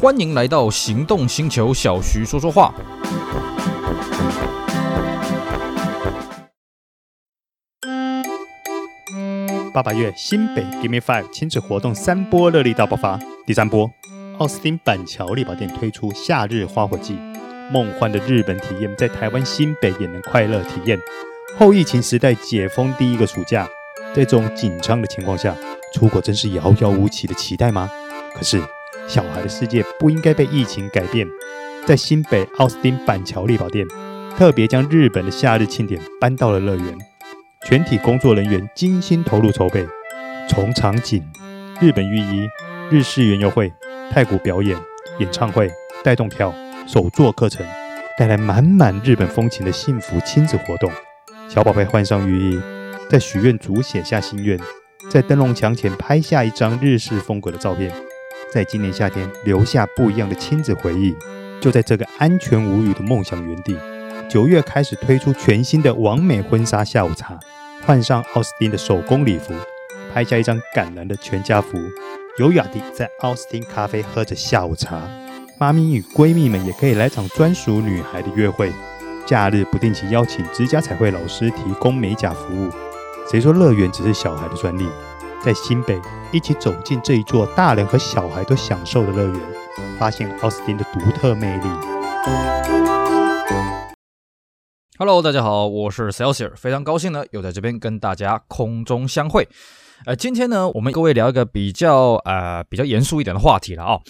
欢迎来到行动星球，小徐说说话。八八月新北 Give Me Five 亲子活动三波热力大爆发，第三波，奥斯汀板桥丽宝店推出夏日花火季，梦幻的日本体验在台湾新北也能快乐体验。后疫情时代解封第一个暑假，在这种紧张的情况下，出国真是遥遥无期的期待吗？可是，小孩的世界不应该被疫情改变。在新北奥斯汀板桥丽宝店，特别将日本的夏日庆典搬到了乐园，全体工作人员精心投入筹备，从场景、日本浴衣、日式园游会、太鼓表演、演唱会、带动跳、手作课程，带来满满日本风情的幸福亲子活动。小宝贝换上浴衣，在许愿竹写下心愿。在灯笼墙前拍下一张日式风格的照片，在今年夏天留下不一样的亲子回忆。就在这个安全无虞的梦想园地，九月开始推出全新的完美婚纱下午茶，换上奥斯汀的手工礼服，拍下一张感人的全家福，优雅地在奥斯汀咖啡喝着下午茶。妈咪与闺蜜们也可以来场专属女孩的约会。假日不定期邀请指甲彩绘老师提供美甲服务。谁说乐园只是小孩的专利？在新北，一起走进这一座大人和小孩都享受的乐园，发现奥斯汀的独特魅力。Hello，大家好，我是 Celsius，非常高兴呢，又在这边跟大家空中相会。呃，今天呢，我们各位聊一个比较呃比较严肃一点的话题了啊、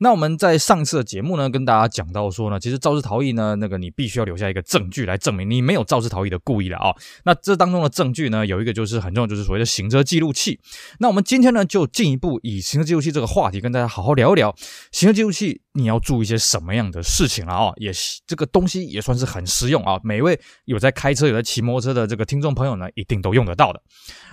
那我们在上次的节目呢，跟大家讲到说呢，其实肇事逃逸呢，那个你必须要留下一个证据来证明你没有肇事逃逸的故意了啊、那这当中的证据呢，有一个就是很重要，就是所谓的行车记录器。那我们今天呢，就进一步以行车记录器这个话题跟大家好好聊一聊行车记录器，你要注意一些什么样的事情了啊、哦？也这个东西也算是很实用啊，每位有在开车、有在骑摩托车的这个听众朋友呢，一定都用得到的。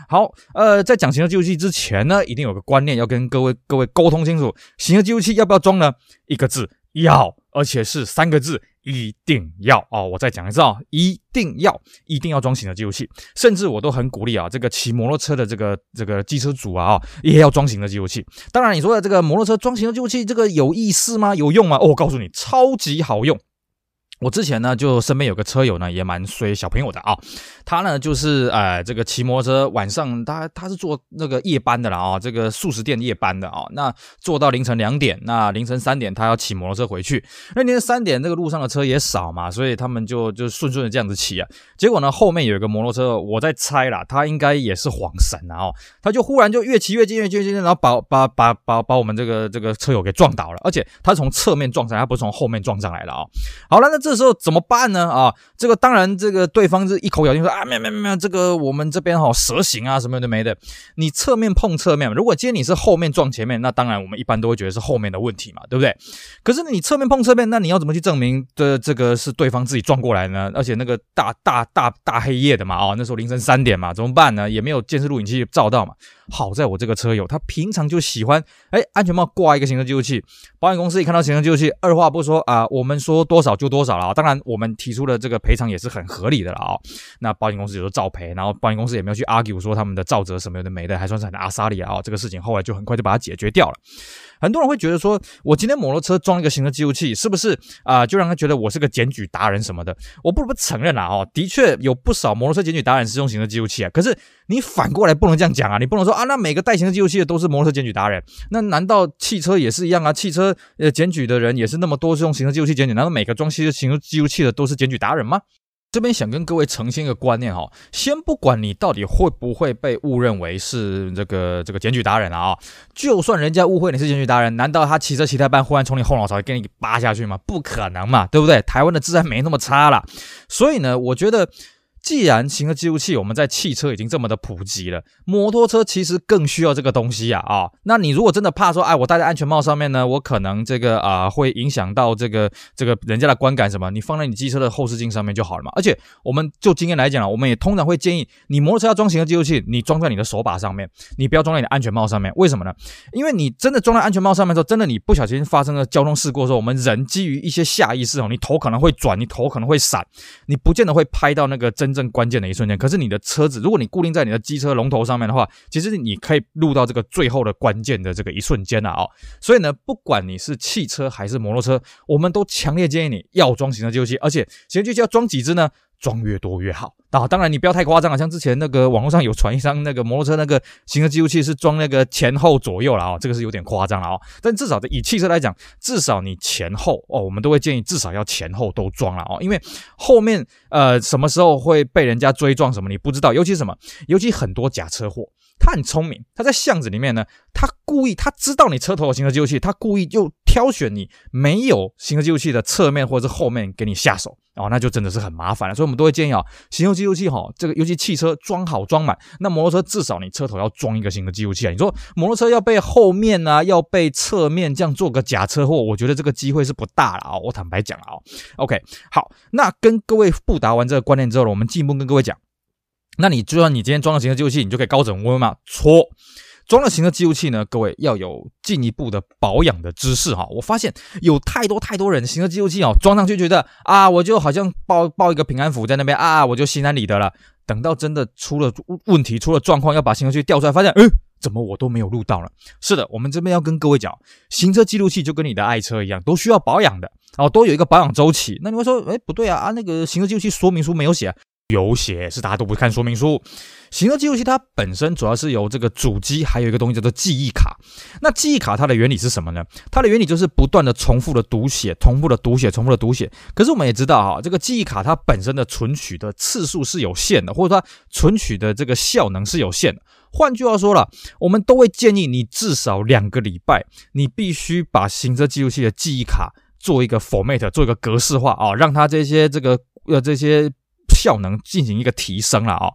好，呃，在讲行车记录器之前呢，一定有个观念要跟各位各位沟通清楚，行车记录器要不要？要装呢？一个字要，而且是三个字，一定要哦！我再讲一次啊、哦，一定要，一定要装行车记录器。甚至我都很鼓励啊，这个骑摩托车的这个这个机车主啊，也要装行车记录器。当然，你说的这个摩托车装行车记录器，这个有意思吗？有用吗？哦，我告诉你，超级好用。我之前呢，就身边有个车友呢，也蛮衰小朋友的啊。他呢，就是呃，这个骑摩托车晚上，他他是做那个夜班的啦啊，这个素食店夜班的啊。那做到凌晨两点，那凌晨三点他要骑摩托车回去。那凌晨三点那个路上的车也少嘛，所以他们就就顺顺的这样子骑啊。结果呢，后面有一个摩托车，我在猜啦，他应该也是恍神啊，哦，他就忽然就越骑越近，越骑越近，然后把把把把把我们这个这个车友给撞倒了，而且他从侧面撞上来，他不是从后面撞上来了啊。好了，那。这时候怎么办呢？啊，这个当然，这个对方是一口咬定说啊，没有没有没有，这个我们这边哈蛇行啊，什么都没的。你侧面碰侧面，如果今天你是后面撞前面，那当然我们一般都会觉得是后面的问题嘛，对不对？可是你侧面碰侧面，那你要怎么去证明的这个是对方自己撞过来呢？而且那个大大大大黑夜的嘛，啊，那时候凌晨三点嘛，怎么办呢？也没有监视录影器照到嘛。好在我这个车友他平常就喜欢，哎，安全帽挂一个行车记录器，保险公司一看到行车记录器，二话不说啊，我们说多少就多少了啊。当然，我们提出的这个赔偿也是很合理的了啊。那保险公司也都照赔，然后保险公司也没有去 argue 说他们的造责什么有的没的，还算是很阿莎力啊。这个事情后来就很快就把它解决掉了。很多人会觉得说，我今天摩托车装一个行车记录器，是不是啊、就让他觉得我是个检举达人什么的？我不得不承认了，哦，的确有不少摩托车检举达人是用行车记录器啊。可是你反过来不能这样讲啊，你不能说啊，那每个带行车记录器的都是摩托车检举达人，那难道汽车也是一样啊？汽车呃检举的人也是那么多是用行车记录器检举，难道每个装汽车进入记录器的都是检举达人吗？这边想跟各位澄清一个观念哈，先不管你到底会不会被误认为是这个这个检举达人啊，就算人家误会你是检举达人，难道他骑着骑太慢，忽然从你后脑勺给你扒下去吗？不可能嘛，对不对？台湾的治安没那么差啦，所以呢，我觉得。既然行车记录器我们在汽车已经这么的普及了，摩托车其实更需要这个东西呀啊，啊！那你如果真的怕说，哎，我戴在安全帽上面呢，我可能这个啊会影响到这个这个人家的观感什么？你放在你机车的后视镜上面就好了嘛。而且我们就经验来讲啊，我们也通常会建议你摩托车要装行车记录器，你装在你的手把上面，你不要装在你的安全帽上面。为什么呢？因为你真的装在安全帽上面的时候，真的你不小心发生了交通事故的时候，我们人基于一些下意识哦，你头可能会转，你头可能会闪，你不见得会拍到那个真。正关键的一瞬间。可是你的车子，如果你固定在你的机车龙头上面的话，其实你可以录到这个最后的关键的这个一瞬间了啊。所以呢，不管你是汽车还是摩托车，我们都强烈建议你要装行车记录器，而且行车记录器要装几只呢？装越多越好啊！当然你不要太夸张啊，像之前那个网络上有传一张那个摩托车那个行车记录器是装那个前后左右了啊，这个是有点夸张了啊。但至少以汽车来讲，至少你前后哦，我们都会建议至少要前后都装了哦，因为后面呃什么时候会被人家追撞什么你不知道，尤其什么，尤其很多假车祸。他很聪明，他在巷子里面呢，他故意，他知道你车头有行车记录器，他故意就挑选你没有行车记录器的侧面或者是后面给你下手哦，那就真的是很麻烦了。所以我们都会建议啊，行车记录器哈，这个尤其汽车装好装满，那摩托车至少你车头要装一个行车记录器啊。你说摩托车要被后面啊，要被侧面这样做个假车祸，我觉得这个机会是不大了啊。我坦白讲了啊，OK，好，那跟各位布达完这个观念之后呢，我们进一步跟各位讲。那你就算你今天装了行车记录器，你就可以高枕无忧吗？错，装了行车记录器呢，各位要有进一步的保养的知识哈。我发现有太多太多人行车记录器哦，装上去觉得啊，我就好像抱抱一个平安符在那边啊，我就心安理得了。等到真的出了问题、出了状况，要把行车记录器调出来，发现，嗯，怎么我都没有录到了？是的，我们这边要跟各位讲，行车记录器就跟你的爱车一样，都需要保养的哦，都有一个保养周期。那你会说，哎，不对啊啊，那个行车记录器说明书没有写。有写，是大家都不看说明书。行车记录器它本身主要是由这个主机，还有一个东西叫做记忆卡。那记忆卡它的原理是什么呢？它的原理就是不断的重复的读写，重复的读写，重复的读写。可是我们也知道哈，这个记忆卡它本身的存取的次数是有限的，或者它存取的这个效能是有限的。换句话说了，我们都会建议你至少两个礼拜，你必须把行车记录器的记忆卡做一个 format，做一个格式化啊，让它这些这个呃这些。效能进行一个提升了啊、哦，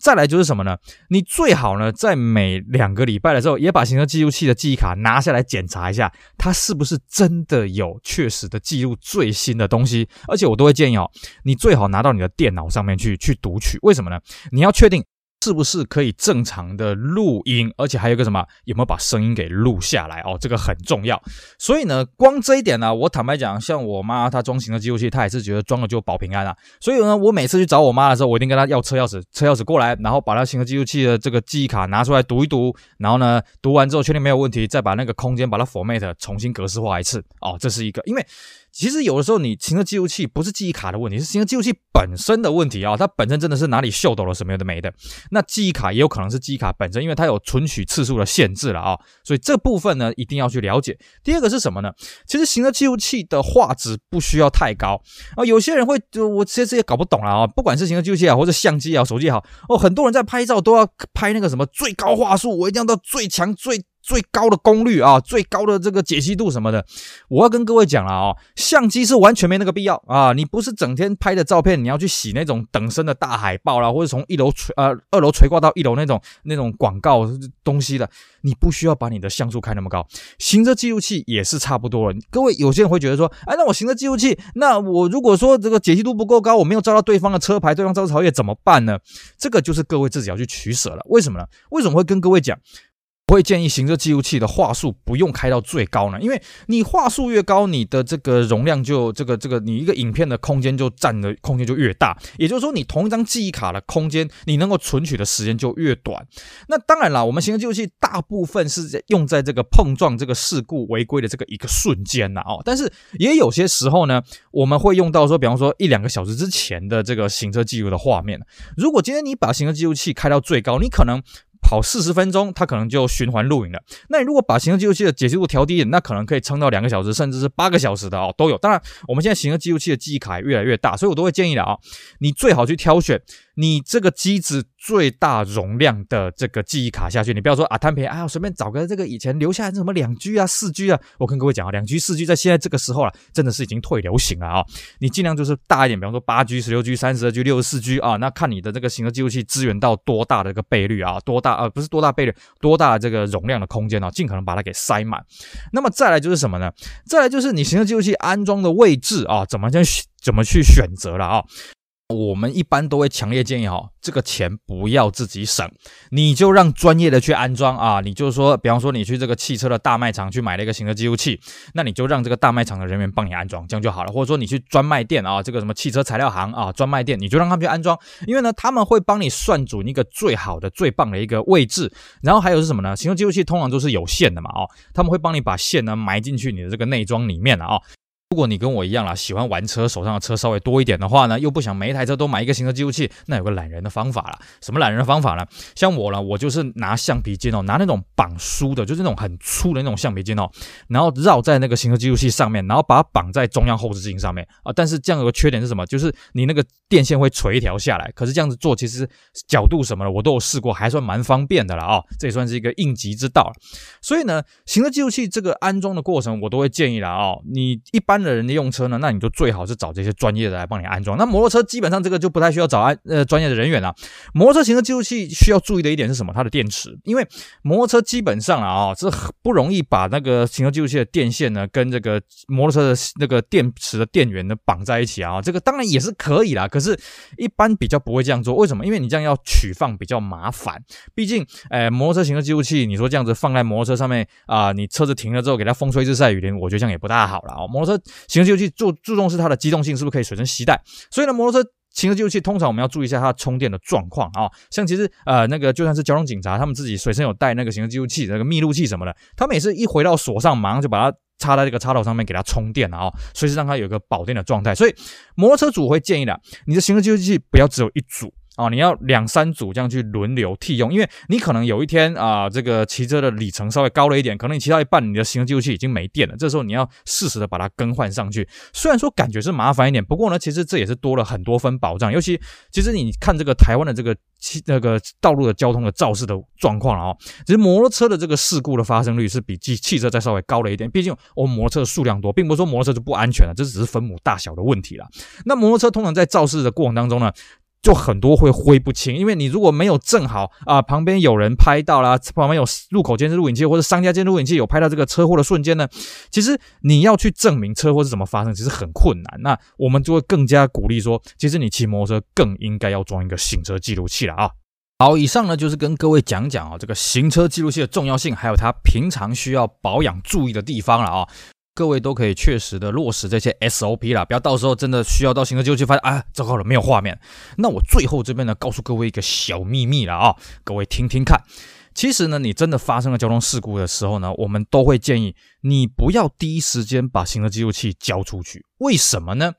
再来就是什么呢？你最好呢，在每两个礼拜的时候，也把行车记录器的记忆卡拿下来检查一下，它是不是真的有确实的记录最新的东西。而且我都会建议哦，你最好拿到你的电脑上面去去读取。为什么呢？你要确定。是不是可以正常的录音，而且还有个什么，有没有把声音给录下来哦？这个很重要。所以呢，光这一点呢，我坦白讲，像我妈她装行车记录器，她也是觉得装了就保平安啊。所以呢，我每次去找我妈的时候，我一定跟她要车钥匙，车钥匙过来，然后把她行车记录器的这个记忆卡拿出来读一读，然后呢，读完之后确定没有问题，再把那个空间把它 format 重新格式化一次哦。这是一个，因为。其实有的时候，你行车记录器不是记忆卡的问题，是行车记录器本身的问题啊。它本身真的是哪里秀逗了什么的没的。那记忆卡也有可能是记忆卡本身，因为它有存取次数的限制了啊。所以这部分呢，一定要去了解。第二个是什么呢？其实行车记录器的画质不需要太高啊。有些人会，就我其实也搞不懂了啊。不管是行车记录器啊，或者相机啊，手机也好哦，很多人在拍照都要拍那个什么最高画素，我一定要到最强最。最高的功率啊，最高的这个解析度什么的，我要跟各位讲了啊，相机是完全没那个必要啊。你不是整天拍的照片，你要去洗那种等身的大海报啦，或者从一楼垂呃二楼垂挂到一楼那种那种广告东西的，你不需要把你的像素开那么高。行车记录器也是差不多了。各位有些人会觉得说，哎，那我行车记录器，那我如果说这个解析度不够高，我没有照到对方的车牌，对方肇事逃逸怎么办呢？这个就是各位自己要去取舍了。为什么呢？为什么会跟各位讲？我会建议行车记录器的话术不用开到最高呢，因为你话术越高，你的这个容量就这个这个，你一个影片的空间就占的空间就越大。也就是说，你同一张记忆卡的空间，你能够存取的时间就越短。那当然啦，我们行车记录器大部分是用在这个碰撞这个事故违规的这个一个瞬间呐哦，但是也有些时候呢，我们会用到说，比方说一两个小时之前的这个行车记录的画面。如果今天你把行车记录器开到最高，你可能。跑四十分钟，它可能就循环录影了。那你如果把行车记录器的解析度调低一点，那可能可以撑到两个小时，甚至是八个小时的哦，都有。当然，我们现在行车记录器的记忆卡也越来越大，所以我都会建议的啊，你最好去挑选。你这个机子最大容量的这个记忆卡下去，你不要说啊贪便宜啊，随便找个这个以前留下来的什么两 G 啊、四 G 啊。我跟各位讲啊，两 G、四 G 在现在这个时候啊，真的是已经退流行了啊。你尽量就是大一点，比方说八 G、十六 G、三十二 G、六十四 G 啊，那看你的这个行车记录器支援到多大的一个倍率啊，多大啊，不是多大倍率，多大的这个容量的空间啊，尽可能把它给塞满。那么再来就是什么呢？再来就是你行车记录器安装的位置啊，怎么样怎么去选择了啊？我们一般都会强烈建议哈，这个钱不要自己省，你就让专业的去安装啊。你就是说，比方说你去这个汽车的大卖场去买了一个行车记录器，那你就让这个大卖场的人员帮你安装，这样就好了。或者说你去专卖店啊，这个什么汽车材料行啊，专卖店，你就让他们去安装，因为呢，他们会帮你算准一个最好的、最棒的一个位置。然后还有是什么呢？行车记录器通常都是有线的嘛，哦，他们会帮你把线呢埋进去你的这个内装里面了啊。如果你跟我一样啦，喜欢玩车，手上的车稍微多一点的话呢，又不想每一台车都买一个行车记录器，那有个懒人的方法啦。什么懒人的方法呢？像我呢，我就是拿橡皮筋哦，拿那种绑书的，就是那种很粗的那种橡皮筋哦，然后绕在那个行车记录器上面，然后把它绑在中央后视镜上面啊。但是这样有个缺点是什么？就是你那个电线会垂一条下来。可是这样子做，其实角度什么的我都有试过，还算蛮方便的了啊。这也算是一个应急之道。所以呢，行车记录器这个安装的过程，我都会建议了啊。你一般的人的用车呢，那你就最好是找这些专业的来帮你安装。那摩托车基本上这个就不太需要找安呃专业的人员了。摩托车行车记录器需要注意的一点是什么？它的电池，因为摩托车基本上啊、哦，是不容易把那个行车记录器的电线呢跟这个摩托车的那个电池的电源呢绑在一起啊。这个当然也是可以啦，可是一般比较不会这样做。为什么？因为你这样要取放比较麻烦。毕竟，呃，摩托车行车记录器，你说这样子放在摩托车上面啊、你车子停了之后给它风吹日晒雨淋，我觉得这样也不大好了啊、哦。摩托车行车记录器注注重是它的机动性，是不是可以随身携带？所以呢，摩托车行车记录器通常我们要注意一下它充电的状况啊。像其实呃那个就算是交通警察，他们自己随身有带那个行车记录器那个密录器什么的，他们也是一回到所上，马上就把它插在这个插头上面给它充电了啊，随时让它有个保电的状态。所以摩托车主会建议的，你的行车记录器不要只有一组。啊、你要两三组这样去轮流替用，因为你可能有一天啊、这个骑车的里程稍微高了一点，可能你骑到一半，你的行车记录器已经没电了，这时候你要适时的把它更换上去。虽然说感觉是麻烦一点，不过呢，其实这也是多了很多分保障。尤其其实你看这个台湾的这个那个道路的交通的肇事的状况了啊，其实摩托车的这个事故的发生率是比汽汽车再稍微高了一点。毕竟我们摩托车的数量多，并不是说摩托车就不安全了，这只是分母大小的问题了。那摩托车通常在肇事的过程当中呢，就很多会挥不清，因为你如果没有正好啊，旁边有人拍到啦，旁边有路口监视录影器或者商家监视录影器有拍到这个车祸的瞬间呢，其实你要去证明车祸是怎么发生，其实很困难。那我们就会更加鼓励说，其实你骑摩托车更应该要装一个行车记录器了啊。好，以上呢就是跟各位讲讲啊这个行车记录器的重要性，还有它平常需要保养注意的地方了啊。各位都可以确实的落实这些 SOP 啦，不要到时候真的需要到行车记录器发现啊，糟糕了，没有画面。那我最后这边呢，告诉各位一个小秘密了啊，各位听听看。其实呢，你真的发生了交通事故的时候呢，我们都会建议你不要第一时间把行车记录器交出去。为什么呢？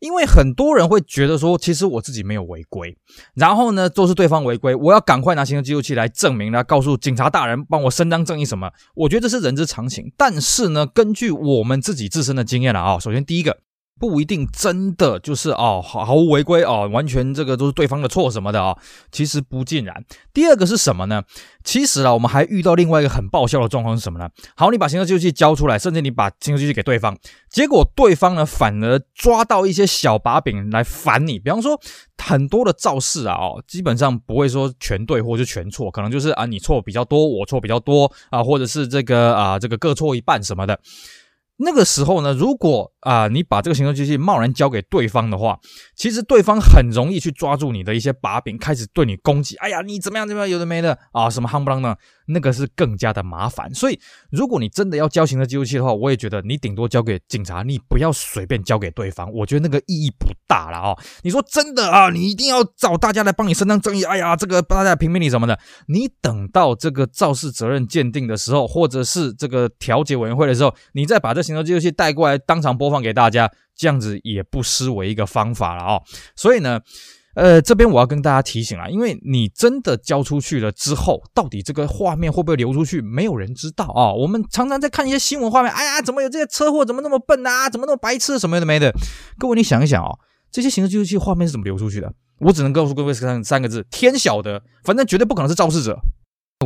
因为很多人会觉得说，其实我自己没有违规，然后呢，都是对方违规，我要赶快拿行车记录器来证明，来告诉警察大人帮我伸张正义什么？我觉得这是人之常情。但是呢，根据我们自己自身的经验了啊，首先第一个。不一定真的就是哦，毫无违规哦，完全这个都是对方的错什么的啊、哦，其实不尽然。第二个是什么呢？其实啊，我们还遇到另外一个很爆笑的状况是什么呢？好，你把行车记录器交出来，甚至你把行车记录器给对方，结果对方呢反而抓到一些小把柄来烦你。比方说，很多的肇事啊，哦，基本上不会说全对或者全错，可能就是啊你错比较多，我错比较多啊，或者是这个啊这个各错一半什么的。那个时候呢，如果啊、你把这个行车记录器贸然交给对方的话，其实对方很容易去抓住你的一些把柄，开始对你攻击。哎呀，你怎么样怎么样，有的没的啊，什么夯不啷当，那个是更加的麻烦。所以，如果你真的要交行车记录器的话，我也觉得你顶多交给警察，你不要随便交给对方。我觉得那个意义不大了啊。你说真的啊，你一定要找大家来帮你伸张正义。哎呀，这个大家评评理什么的，你等到这个肇事责任鉴定的时候，或者是这个调解委员会的时候，你再把这。行车记录器带过来，当场播放给大家，这样子也不失为一个方法了哦。所以呢，呃，这边我要跟大家提醒啊，因为你真的交出去了之后，到底这个画面会不会流出去，没有人知道啊。我们常常在看一些新闻画面，哎呀，怎么有这些车祸？怎么那么笨啊？怎么那么白痴？什么的没的。各位，你想一想哦，这些行车记录器画面是怎么流出去的？我只能告诉各位三三个字：天晓得。反正绝对不可能是肇事者。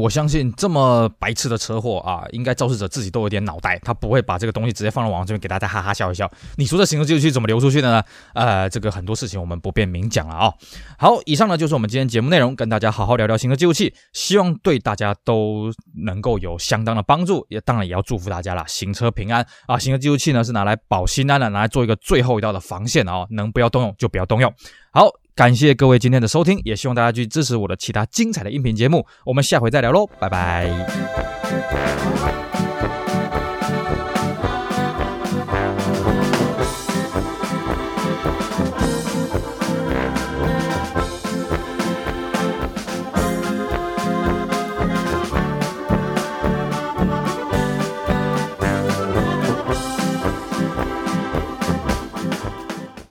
我相信这么白痴的车祸啊，应该肇事者自己都有点脑袋，他不会把这个东西直接放到网上这边给大家哈哈笑一笑。你说这行车记录器怎么流出去的呢？呃，这个很多事情我们不便明讲了啊、好，以上呢就是我们今天节目内容，跟大家好好聊聊行车记录器，希望对大家都能够有相当的帮助，也当然也要祝福大家啦，行车平安啊。行车记录器呢是拿来保心安的，拿来做一个最后一道的防线啊、哦，能不要动用就不要动用。好。感谢各位今天的收听，也希望大家去支持我的其他精彩的音频节目。我们下回再聊喽，拜拜。